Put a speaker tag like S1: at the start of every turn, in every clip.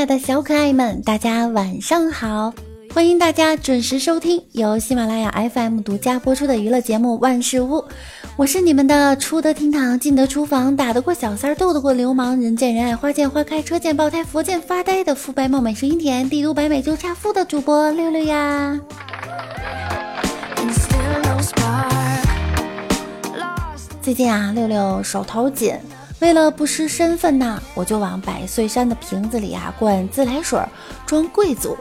S1: 嗨，喜马拉雅的小可爱们，大家晚上好！欢迎大家准时收听由喜马拉雅 FM 独家播出的娱乐节目《万事屋》，我是你们的出得厅堂、进得厨房、打得过小三儿、斗得过流氓、人见人爱、花见花开、车见爆胎、佛见发呆的肤白貌美、声音甜、帝都白美就差富的主播六六呀！最近啊，六六手头紧。为了不失身份呐，我就往百岁山的瓶子里啊灌自来水，装贵族。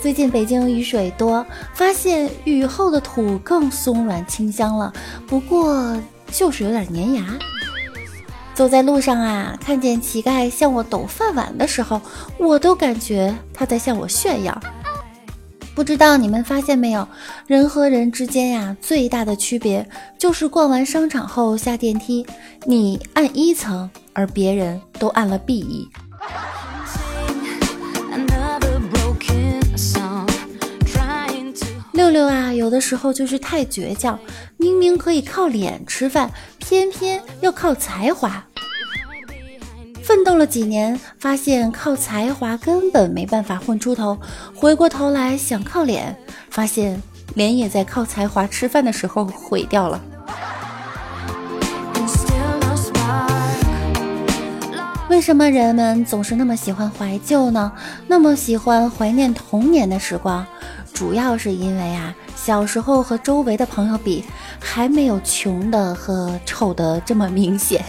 S1: 最近北京雨水多，发现雨后的土更松软清香了，不过就是有点粘牙。走在路上啊，看见乞丐向我抖饭碗的时候，我都感觉他在向我炫耀。不知道你们发现没有，人和人之间呀，最大的区别就是逛完商场后下电梯，你按一层，而别人都按了 B 一。六六啊，有的时候就是太倔强，明明可以靠脸吃饭，偏偏要靠才华。奋斗了几年，发现靠才华根本没办法混出头。回过头来想靠脸，发现脸也在靠才华吃饭的时候毁掉了。为什么人们总是那么喜欢怀旧呢？那么喜欢怀念童年的时光，主要是因为啊，小时候和周围的朋友比，还没有穷的和丑的这么明显。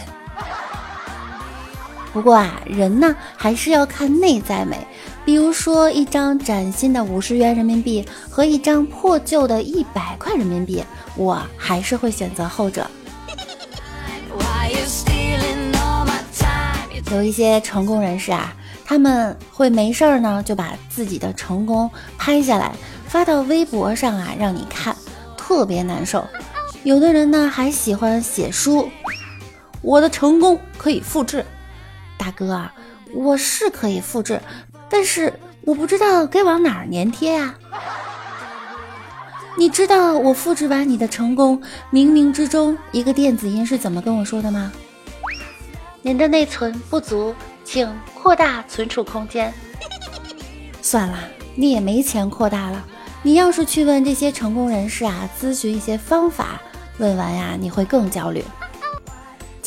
S1: 不过啊，人呢还是要看内在美。比如说，一张崭新的五十元人民币和一张破旧的一百块人民币，我还是会选择后者。有一些成功人士啊，他们会没事儿呢，就把自己的成功拍下来发到微博上啊，让你看，特别难受。有的人呢还喜欢写书，我的成功可以复制。大哥啊，我是可以复制，但是我不知道该往哪儿粘贴呀。你知道我复制完你的成功，冥冥之中一个电子音是怎么跟我说的吗？您的内存不足，请扩大存储空间。算了，你也没钱扩大了。你要是去问这些成功人士啊，咨询一些方法，问完呀，你会更焦虑。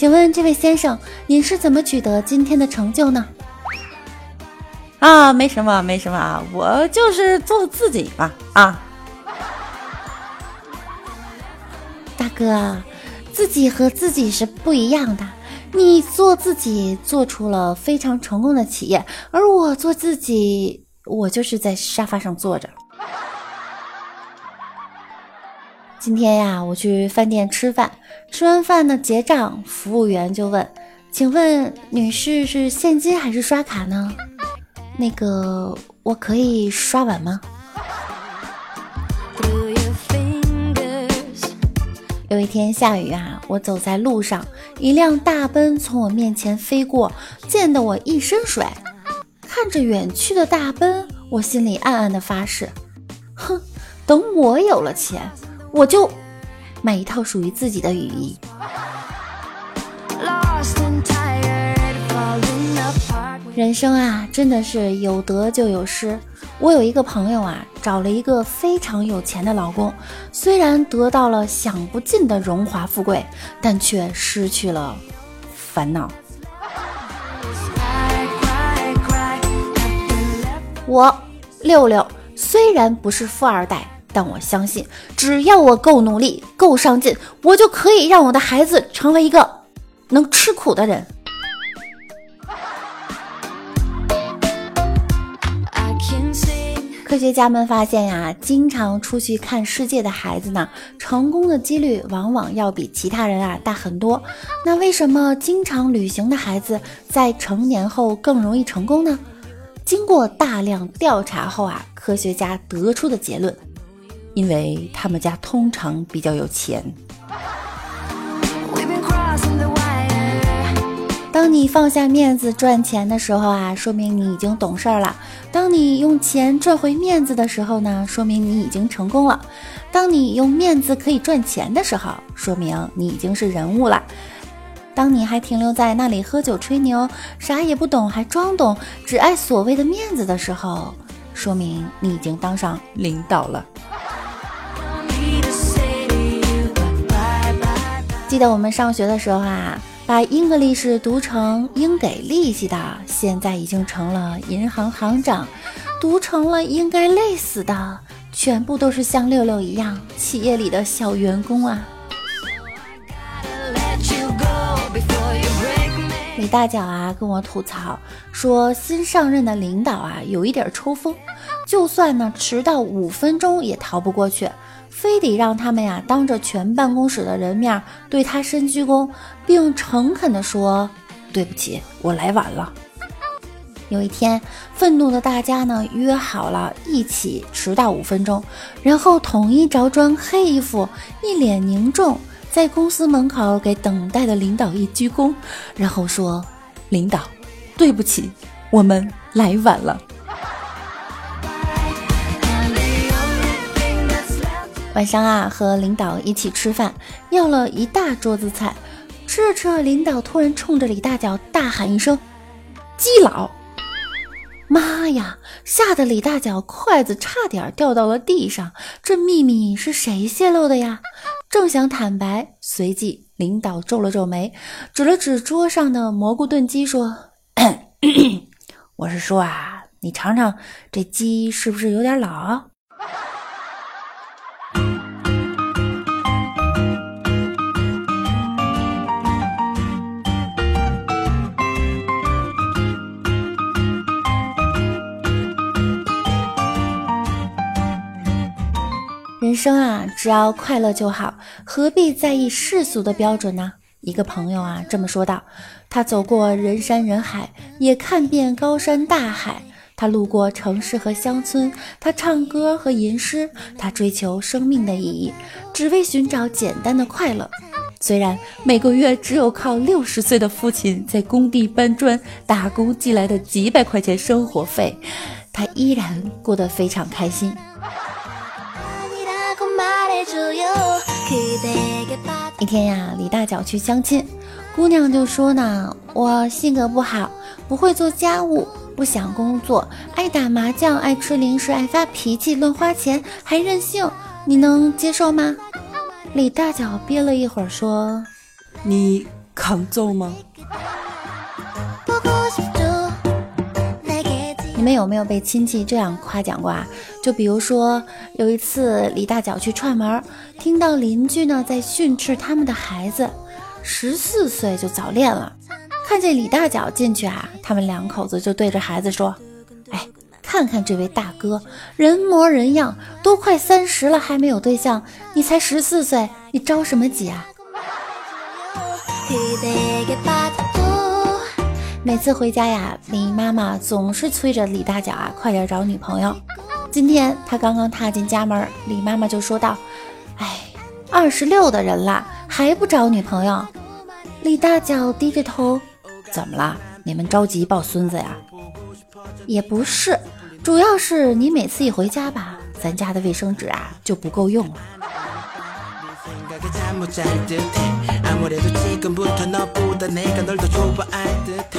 S1: 请问这位先生，您是怎么取得今天的成就呢？
S2: 啊，没什么，没什么啊，我就是做自己吧。啊，
S1: 大哥，自己和自己是不一样的。你做自己做出了非常成功的企业，而我做自己，我就是在沙发上坐着。今天呀，我去饭店吃饭，吃完饭呢结账，服务员就问：“请问女士是现金还是刷卡呢？”那个，我可以刷碗吗？有一天下雨啊，我走在路上，一辆大奔从我面前飞过，溅得我一身水。看着远去的大奔，我心里暗暗的发誓：哼，等我有了钱。我就买一套属于自己的雨衣。人生啊，真的是有得就有失。我有一个朋友啊，找了一个非常有钱的老公，虽然得到了享不尽的荣华富贵，但却失去了烦恼。我六六虽然不是富二代。但我相信，只要我够努力、够上进，我就可以让我的孩子成为一个能吃苦的人。科学家们发现呀，经常出去看世界的孩子呢，成功的几率往往要比其他人啊大很多。那为什么经常旅行的孩子在成年后更容易成功呢？经过大量调查后啊，科学家得出的结论。因为他们家通常比较有钱。当你放下面子赚钱的时候啊，说明你已经懂事儿了；当你用钱赚回面子的时候呢，说明你已经成功了；当你用面子可以赚钱的时候，说明你已经是人物了。当你还停留在那里喝酒吹牛，啥也不懂还装懂，只爱所谓的面子的时候，说明你已经当上领导了。记得我们上学的时候啊，把 English 读成应给利息的，现在已经成了银行行长；读成了应该累死的，全部都是像六六一样企业里的小员工啊。李大脚啊，跟我吐槽说，新上任的领导啊，有一点抽风，就算呢迟到五分钟也逃不过去。非得让他们呀当着全办公室的人面对他深鞠躬，并诚恳地说：“对不起，我来晚了。”有一天，愤怒的大家呢约好了一起迟到五分钟，然后统一着装黑衣服，一脸凝重，在公司门口给等待的领导一鞠躬，然后说：“领导，对不起，我们来晚了。”晚上啊，和领导一起吃饭，要了一大桌子菜，吃着吃着，领导突然冲着李大脚大喊一声：“基佬！”妈呀！吓得李大脚筷子差点掉到了地上。这秘密是谁泄露的呀？正想坦白，随即领导皱了皱眉，指了指桌上的蘑菇炖鸡，说：“ 我是说啊，你尝尝这鸡是不是有点老？”生啊，只要快乐就好，何必在意世俗的标准呢？一个朋友啊这么说道：他走过人山人海，也看遍高山大海；他路过城市和乡村，他唱歌和吟诗，他追求生命的意义，只为寻找简单的快乐。虽然每个月只有靠六十岁的父亲在工地搬砖打工寄来的几百块钱生活费，他依然过得非常开心。一天呀，李大脚去相亲，姑娘就说呢：“我性格不好，不会做家务，不想工作，爱打麻将，爱吃零食，爱发脾气，乱花钱，还任性，你能接受吗？”李大脚憋了一会儿说：“
S2: 你抗揍吗？”
S1: 你们有没有被亲戚这样夸奖过啊？就比如说有一次李大脚去串门，听到邻居呢在训斥他们的孩子，十四岁就早恋了。看见李大脚进去啊，他们两口子就对着孩子说：“哎，看看这位大哥，人模人样，都快三十了还没有对象，你才十四岁，你着什么急啊？”每次回家呀，李妈妈总是催着李大脚啊，快点找女朋友。今天他刚刚踏进家门，李妈妈就说道：“哎，二十六的人了，还不找女朋友？”李大脚低着头：“怎么了？你们着急抱孙子呀？”也不是，主要是你每次一回家吧，咱家的卫生纸啊就不够用了。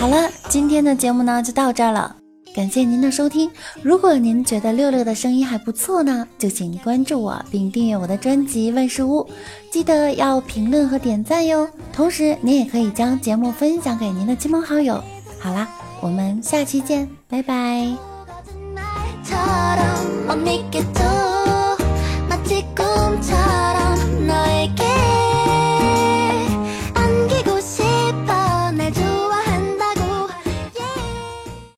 S1: 好了，今天的节目呢就到这儿了，感谢您的收听。如果您觉得六六的声音还不错呢，就请关注我并订阅我的专辑万事屋，记得要评论和点赞哟。同时，您也可以将节目分享给您的亲朋好友。好啦，我们下期见，拜拜。